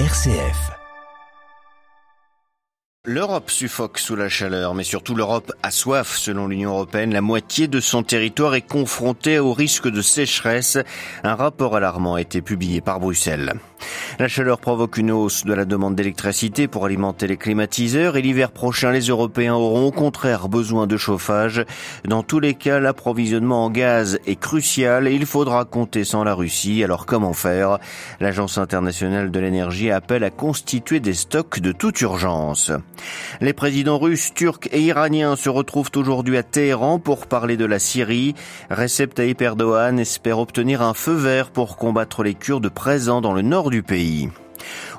RCF. L'Europe suffoque sous la chaleur, mais surtout l'Europe a soif. Selon l'Union européenne, la moitié de son territoire est confrontée au risque de sécheresse. Un rapport alarmant a été publié par Bruxelles. La chaleur provoque une hausse de la demande d'électricité pour alimenter les climatiseurs et l'hiver prochain, les Européens auront au contraire besoin de chauffage. Dans tous les cas, l'approvisionnement en gaz est crucial et il faudra compter sans la Russie. Alors comment faire? L'Agence internationale de l'énergie appelle à constituer des stocks de toute urgence. Les présidents russes, turcs et iraniens se retrouvent aujourd'hui à Téhéran pour parler de la Syrie. Recep Tayyip Erdogan espère obtenir un feu vert pour combattre les Kurdes présents dans le nord du pays.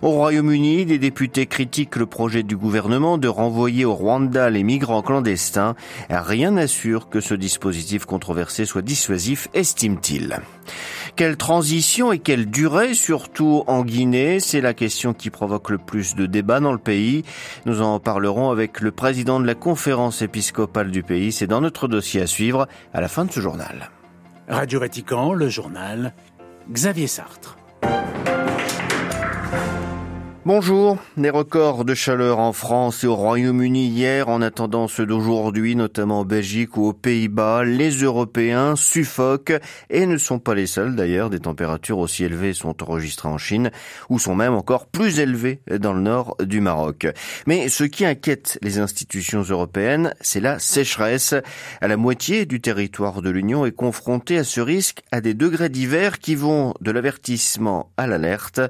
Au Royaume-Uni, des députés critiquent le projet du gouvernement de renvoyer au Rwanda les migrants clandestins. Rien n'assure que ce dispositif controversé soit dissuasif, estime-t-il. Quelle transition et quelle durée, surtout en Guinée? C'est la question qui provoque le plus de débats dans le pays. Nous en parlerons avec le président de la conférence épiscopale du pays. C'est dans notre dossier à suivre à la fin de ce journal. Radio Vatican, le journal, Xavier Sartre. Bonjour. Les records de chaleur en France et au Royaume-Uni hier, en attendant ceux d'aujourd'hui, notamment en Belgique ou aux Pays-Bas, les Européens suffoquent et ne sont pas les seuls d'ailleurs. Des températures aussi élevées sont enregistrées en Chine ou sont même encore plus élevées dans le nord du Maroc. Mais ce qui inquiète les institutions européennes, c'est la sécheresse. À la moitié du territoire de l'Union est confronté à ce risque à des degrés divers qui vont de l'avertissement à l'alerte.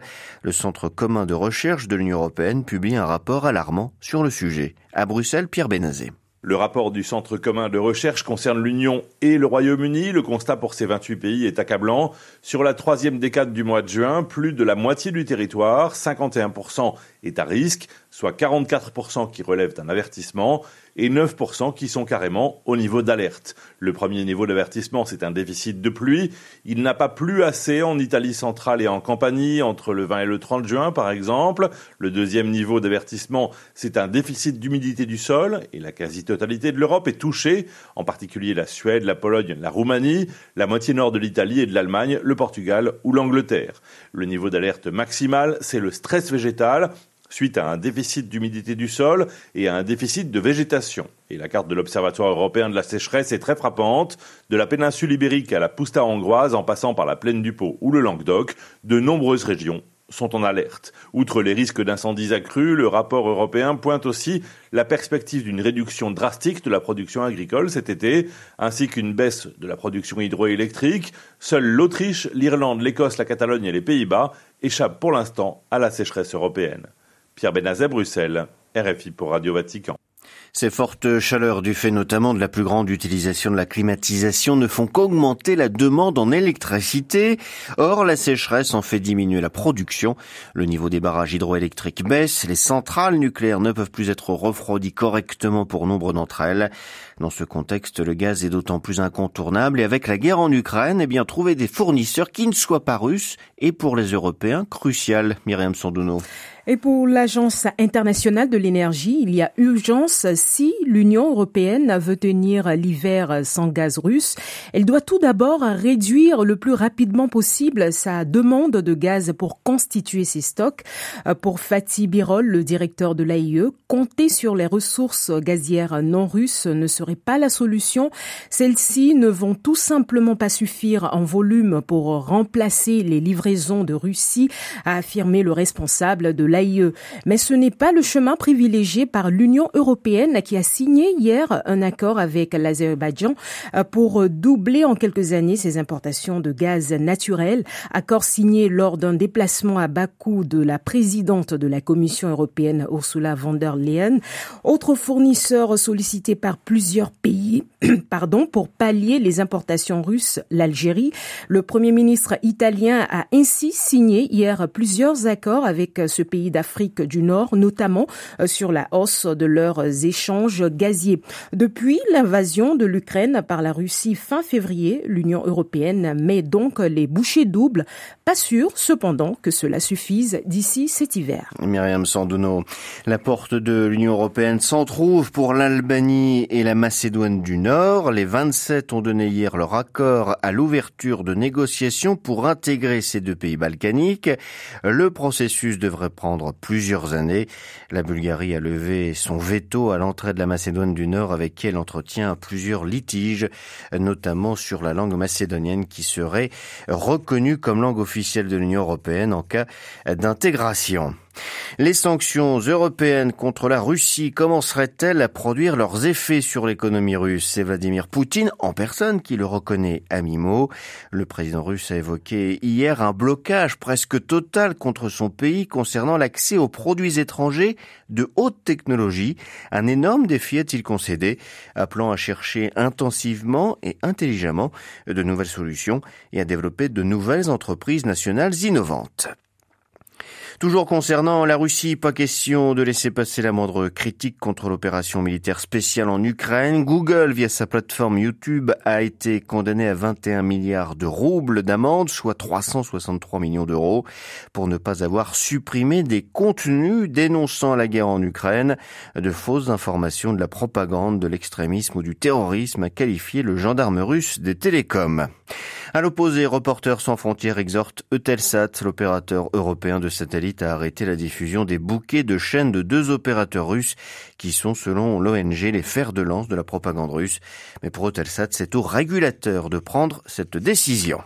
Le Centre commun de recherche de l'Union européenne publie un rapport alarmant sur le sujet. À Bruxelles, Pierre Benazé. Le rapport du Centre commun de recherche concerne l'Union et le Royaume-Uni. Le constat pour ces 28 pays est accablant. Sur la troisième décade du mois de juin, plus de la moitié du territoire, 51%, est à risque, soit 44% qui relèvent d'un avertissement et 9% qui sont carrément au niveau d'alerte. Le premier niveau d'avertissement, c'est un déficit de pluie. Il n'a pas plu assez en Italie centrale et en Campanie entre le 20 et le 30 juin, par exemple. Le deuxième niveau d'avertissement, c'est un déficit d'humidité du sol et la quasi-totalité de l'Europe est touchée, en particulier la Suède, la Pologne, la Roumanie, la moitié nord de l'Italie et de l'Allemagne, le Portugal ou l'Angleterre. Le niveau d'alerte maximal, c'est le stress végétal suite à un déficit d'humidité du sol et à un déficit de végétation. Et la carte de l'Observatoire européen de la sécheresse est très frappante. De la péninsule ibérique à la Pousta hongroise, en passant par la plaine du Pô ou le Languedoc, de nombreuses régions sont en alerte. Outre les risques d'incendies accrus, le rapport européen pointe aussi la perspective d'une réduction drastique de la production agricole cet été, ainsi qu'une baisse de la production hydroélectrique. Seuls l'Autriche, l'Irlande, l'Écosse, la Catalogne et les Pays-Bas échappent pour l'instant à la sécheresse européenne. Pierre Benazet, Bruxelles, RFI pour Radio Vatican. Ces fortes chaleurs, du fait notamment de la plus grande utilisation de la climatisation, ne font qu'augmenter la demande en électricité. Or, la sécheresse en fait diminuer la production. Le niveau des barrages hydroélectriques baisse. Les centrales nucléaires ne peuvent plus être refroidies correctement pour nombre d'entre elles. Dans ce contexte, le gaz est d'autant plus incontournable et avec la guerre en Ukraine, eh bien, trouver des fournisseurs qui ne soient pas russes est pour les Européens crucial. Myriam Sandouno. Et pour l'Agence internationale de l'énergie, il y a urgence si l'Union européenne veut tenir l'hiver sans gaz russe. Elle doit tout d'abord réduire le plus rapidement possible sa demande de gaz pour constituer ses stocks. Pour Fatih Birol, le directeur de l'AIE, compter sur les ressources gazières non russes ne serait pas la solution. Celles-ci ne vont tout simplement pas suffire en volume pour remplacer les livraisons de Russie, a affirmé le responsable de l'AIE. Mais ce n'est pas le chemin privilégié par l'Union européenne qui a signé hier un accord avec l'Azerbaïdjan pour doubler en quelques années ses importations de gaz naturel. Accord signé lors d'un déplacement à Bakou de la présidente de la Commission européenne, Ursula von der Leyen. Autre fournisseur sollicité par plusieurs pays pardon, pour pallier les importations russes, l'Algérie. Le Premier ministre italien a ainsi signé hier plusieurs accords avec ce pays d'Afrique du Nord, notamment sur la hausse de leurs échanges gaziers. Depuis l'invasion de l'Ukraine par la Russie fin février, l'Union européenne met donc les bouchées doubles. Pas sûr, cependant, que cela suffise d'ici cet hiver. Myriam Sandouno, la porte de l'Union européenne s'entr'ouvre pour l'Albanie et la Macédoine du Nord. Les 27 ont donné hier leur accord à l'ouverture de négociations pour intégrer ces deux pays balkaniques. Le processus devrait prendre plusieurs années. La Bulgarie a levé son veto à l'entrée de la Macédoine du Nord avec qui elle entretient plusieurs litiges, notamment sur la langue macédonienne qui serait reconnue comme langue officielle de l'Union européenne en cas d'intégration. Les sanctions européennes contre la Russie commenceraient-elles à produire leurs effets sur l'économie russe? C'est Vladimir Poutine en personne qui le reconnaît à mi-mot. Le président russe a évoqué hier un blocage presque total contre son pays concernant l'accès aux produits étrangers de haute technologie. Un énorme défi a-t-il concédé, appelant à chercher intensivement et intelligemment de nouvelles solutions et à développer de nouvelles entreprises nationales innovantes. Toujours concernant la Russie, pas question de laisser passer la moindre critique contre l'opération militaire spéciale en Ukraine. Google, via sa plateforme YouTube, a été condamné à 21 milliards de roubles d'amende, soit 363 millions d'euros, pour ne pas avoir supprimé des contenus dénonçant la guerre en Ukraine, de fausses informations, de la propagande, de l'extrémisme ou du terrorisme, a qualifié le gendarme russe des télécoms. À l'opposé, Reporters sans frontières exhorte Eutelsat, l'opérateur européen de satellites, à arrêter la diffusion des bouquets de chaînes de deux opérateurs russes qui sont, selon l'ONG, les fers de lance de la propagande russe. Mais pour Eutelsat, c'est au régulateur de prendre cette décision.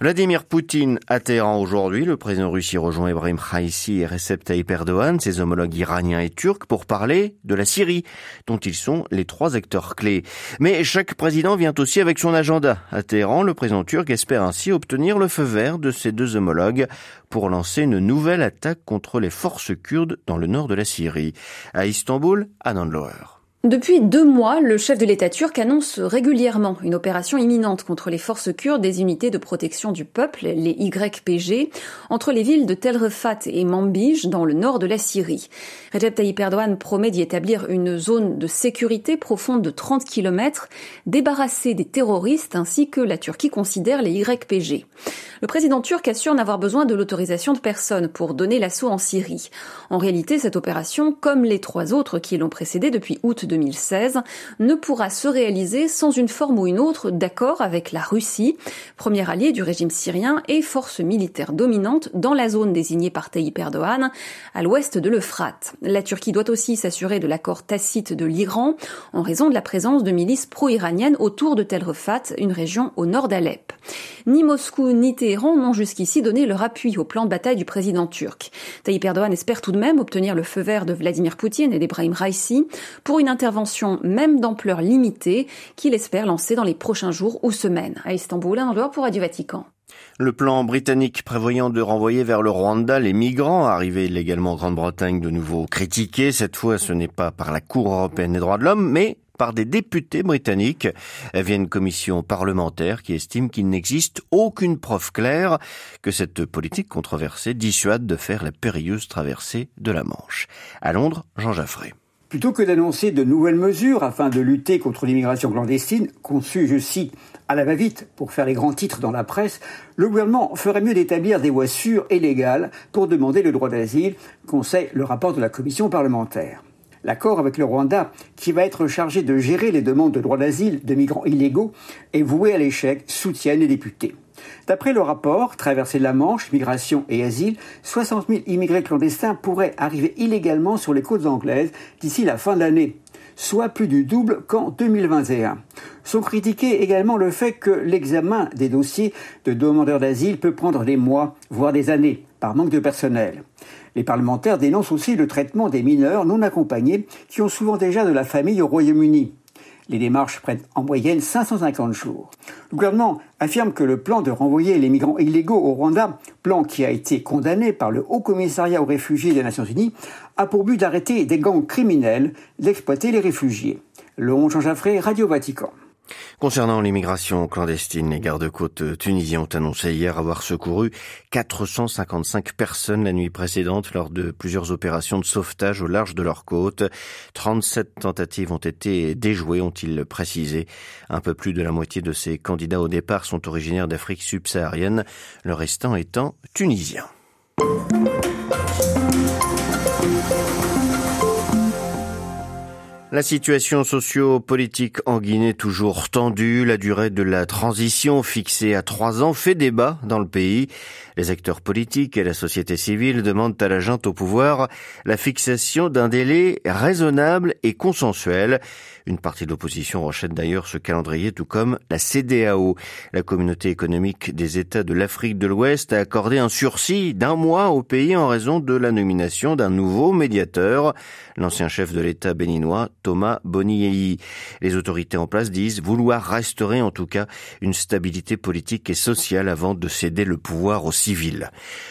Vladimir Poutine à Téhéran aujourd'hui. Le président russe y rejoint Ibrahim Raisi et Recep Tayyip Erdogan, ses homologues iraniens et turcs, pour parler de la Syrie, dont ils sont les trois acteurs clés. Mais chaque président vient aussi avec son agenda. À Téhéran, le président turc espère ainsi obtenir le feu vert de ses deux homologues pour lancer une nouvelle attaque contre les forces kurdes dans le nord de la Syrie. À Istanbul, à Nanloer. Depuis deux mois, le chef de l'État turc annonce régulièrement une opération imminente contre les forces kurdes des unités de protection du peuple, les YPG, entre les villes de Tel Rifat et Manbij dans le nord de la Syrie. Recep Tayyip Erdogan promet d'y établir une zone de sécurité profonde de 30 km, débarrassée des terroristes ainsi que la Turquie considère les YPG. Le président turc assure n'avoir besoin de l'autorisation de personne pour donner l'assaut en Syrie. En réalité, cette opération, comme les trois autres qui l'ont précédée depuis août 2016 ne pourra se réaliser sans une forme ou une autre d'accord avec la Russie, premier allié du régime syrien et force militaire dominante dans la zone désignée par Tayyip Erdogan, à l'ouest de l'Euphrate. La Turquie doit aussi s'assurer de l'accord tacite de l'Iran en raison de la présence de milices pro-iraniennes autour de Tel Rifat, une région au nord d'Alep. Ni Moscou ni Téhéran n'ont jusqu'ici donné leur appui au plan de bataille du président turc. Tayyip Erdogan espère tout de même obtenir le feu vert de Vladimir Poutine et d'Ebrahim Raisi pour une intervention même d'ampleur limitée qu'il espère lancer dans les prochains jours ou semaines. À Istanbul, un endroit pour Radio Vatican. Le plan britannique prévoyant de renvoyer vers le Rwanda les migrants arrivés illégalement en Grande-Bretagne de nouveau critiqué. Cette fois, ce n'est pas par la Cour européenne des droits de l'homme, mais par des députés britanniques via une commission parlementaire qui estime qu'il n'existe aucune preuve claire que cette politique controversée dissuade de faire la périlleuse traversée de la Manche. À Londres, Jean Jaffré. Plutôt que d'annoncer de nouvelles mesures afin de lutter contre l'immigration clandestine, conçues, je cite, à la va-vite pour faire les grands titres dans la presse, le gouvernement ferait mieux d'établir des voies sûres et légales pour demander le droit d'asile, conseille le rapport de la commission parlementaire. L'accord avec le Rwanda, qui va être chargé de gérer les demandes de droit d'asile de migrants illégaux, est voué à l'échec, soutiennent les députés. D'après le rapport Traversée de la Manche, migration et asile, 60 000 immigrés clandestins pourraient arriver illégalement sur les côtes anglaises d'ici la fin de l'année, soit plus du double qu'en 2021. Sont critiqués également le fait que l'examen des dossiers de demandeurs d'asile peut prendre des mois, voire des années, par manque de personnel. Les parlementaires dénoncent aussi le traitement des mineurs non accompagnés qui ont souvent déjà de la famille au Royaume-Uni. Les démarches prennent en moyenne 550 jours. Le gouvernement affirme que le plan de renvoyer les migrants illégaux au Rwanda, plan qui a été condamné par le Haut Commissariat aux réfugiés des Nations Unies, a pour but d'arrêter des gangs criminels d'exploiter les réfugiés. Le Jean Jaffré, Radio Vatican. Concernant l'immigration clandestine, les gardes-côtes tunisiens ont annoncé hier avoir secouru 455 personnes la nuit précédente lors de plusieurs opérations de sauvetage au large de leurs côtes. 37 tentatives ont été déjouées, ont-ils précisé. Un peu plus de la moitié de ces candidats au départ sont originaires d'Afrique subsaharienne, le restant étant tunisien. La situation socio-politique en Guinée toujours tendue, la durée de la transition fixée à trois ans fait débat dans le pays. Les acteurs politiques et la société civile demandent à la junte au pouvoir la fixation d'un délai raisonnable et consensuel. Une partie de l'opposition rechète d'ailleurs ce calendrier, tout comme la CDAO. La communauté économique des États de l'Afrique de l'Ouest a accordé un sursis d'un mois au pays en raison de la nomination d'un nouveau médiateur, l'ancien chef de l'État béninois, Thomas Bonniei. Les autorités en place disent vouloir restaurer en tout cas une stabilité politique et sociale avant de céder le pouvoir aux civils.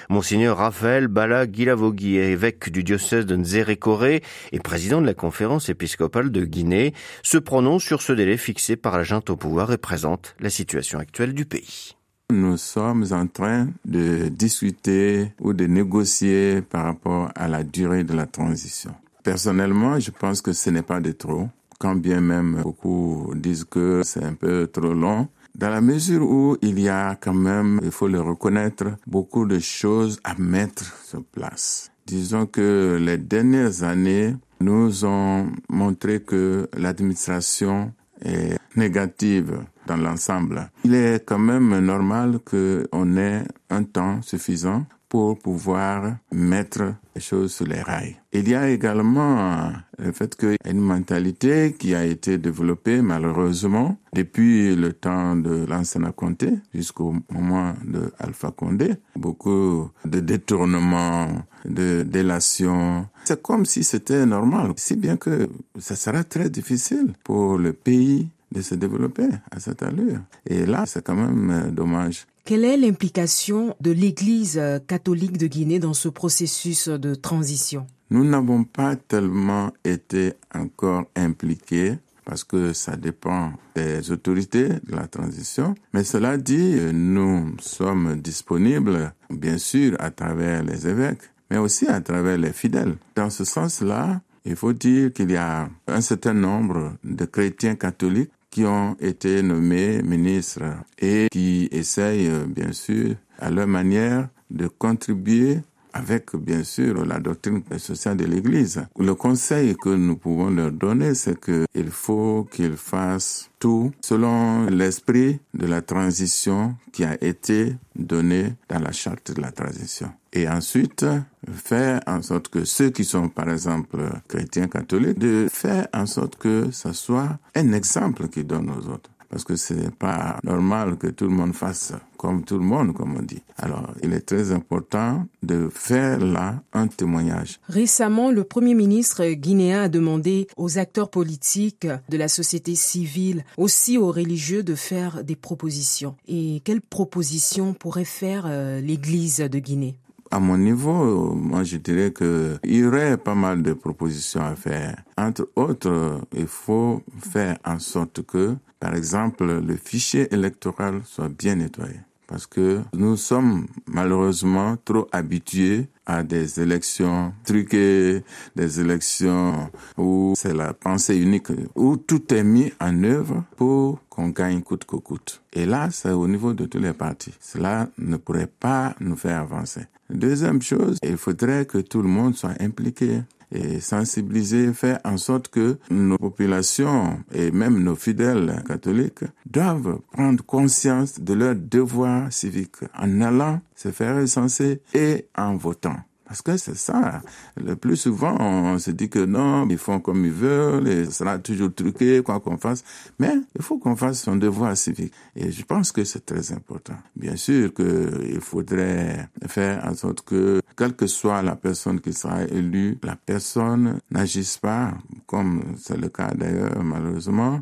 Monseigneur Raphaël Bala Gilavogui, évêque du diocèse de Nzérékoré et président de la conférence épiscopale de Guinée, se prononce sur ce délai fixé par la junte au pouvoir et présente la situation actuelle du pays. Nous sommes en train de discuter ou de négocier par rapport à la durée de la transition. Personnellement, je pense que ce n'est pas de trop, quand bien même beaucoup disent que c'est un peu trop long. Dans la mesure où il y a quand même, il faut le reconnaître, beaucoup de choses à mettre sur place. Disons que les dernières années nous ont montré que l'administration est négative dans l'ensemble. Il est quand même normal qu'on ait un temps suffisant pour pouvoir mettre les choses sur les rails. Il y a également le fait qu'il y a une mentalité qui a été développée malheureusement depuis le temps de l'ancien Comté jusqu'au moment de Alpha Condé. Beaucoup de détournements, de délations. C'est comme si c'était normal. Si bien que ça sera très difficile pour le pays de se développer à cette allure. Et là, c'est quand même euh, dommage. Quelle est l'implication de l'Église euh, catholique de Guinée dans ce processus de transition? Nous n'avons pas tellement été encore impliqués parce que ça dépend des autorités de la transition. Mais cela dit, nous sommes disponibles, bien sûr, à travers les évêques, mais aussi à travers les fidèles. Dans ce sens-là, il faut dire qu'il y a un certain nombre de chrétiens catholiques qui ont été nommés ministres et qui essayent, bien sûr, à leur manière, de contribuer avec bien sûr la doctrine sociale de l'Église. Le conseil que nous pouvons leur donner, c'est qu'il faut qu'ils fassent tout selon l'esprit de la transition qui a été donné dans la charte de la transition. Et ensuite, faire en sorte que ceux qui sont, par exemple, chrétiens catholiques, de faire en sorte que ce soit un exemple qu'ils donnent aux autres parce que ce n'est pas normal que tout le monde fasse comme tout le monde, comme on dit. Alors, il est très important de faire là un témoignage. Récemment, le Premier ministre guinéen a demandé aux acteurs politiques de la société civile, aussi aux religieux, de faire des propositions. Et quelles propositions pourrait faire euh, l'Église de Guinée? À mon niveau, moi je dirais qu'il y aurait pas mal de propositions à faire. Entre autres, il faut faire en sorte que par exemple, le fichier électoral soit bien nettoyé. Parce que nous sommes malheureusement trop habitués à des élections truquées, des élections où c'est la pensée unique, où tout est mis en œuvre pour qu'on gagne coûte que coûte. Et là, c'est au niveau de tous les partis. Cela ne pourrait pas nous faire avancer. Deuxième chose, il faudrait que tout le monde soit impliqué et sensibiliser, faire en sorte que nos populations et même nos fidèles catholiques doivent prendre conscience de leur devoir civique en allant se faire recenser et en votant. Parce que c'est ça. Le plus souvent, on se dit que non, ils font comme ils veulent, et ce sera toujours truqué, quoi qu'on fasse. Mais il faut qu'on fasse son devoir civique. Et je pense que c'est très important. Bien sûr qu'il faudrait faire en sorte que, quelle que soit la personne qui sera élue, la personne n'agisse pas, comme c'est le cas d'ailleurs, malheureusement,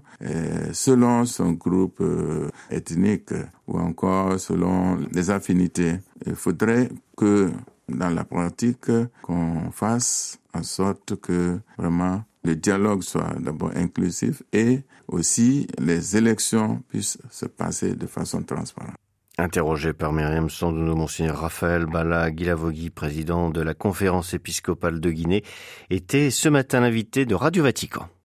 selon son groupe euh, ethnique ou encore selon les affinités. Il faudrait que dans la pratique qu'on fasse en sorte que vraiment le dialogue soit d'abord inclusif et aussi les élections puissent se passer de façon transparente. Interrogé par Myriam Sandouno, Monseigneur Raphaël Bala Guilavogui, président de la conférence épiscopale de Guinée, était ce matin l'invité de Radio Vatican.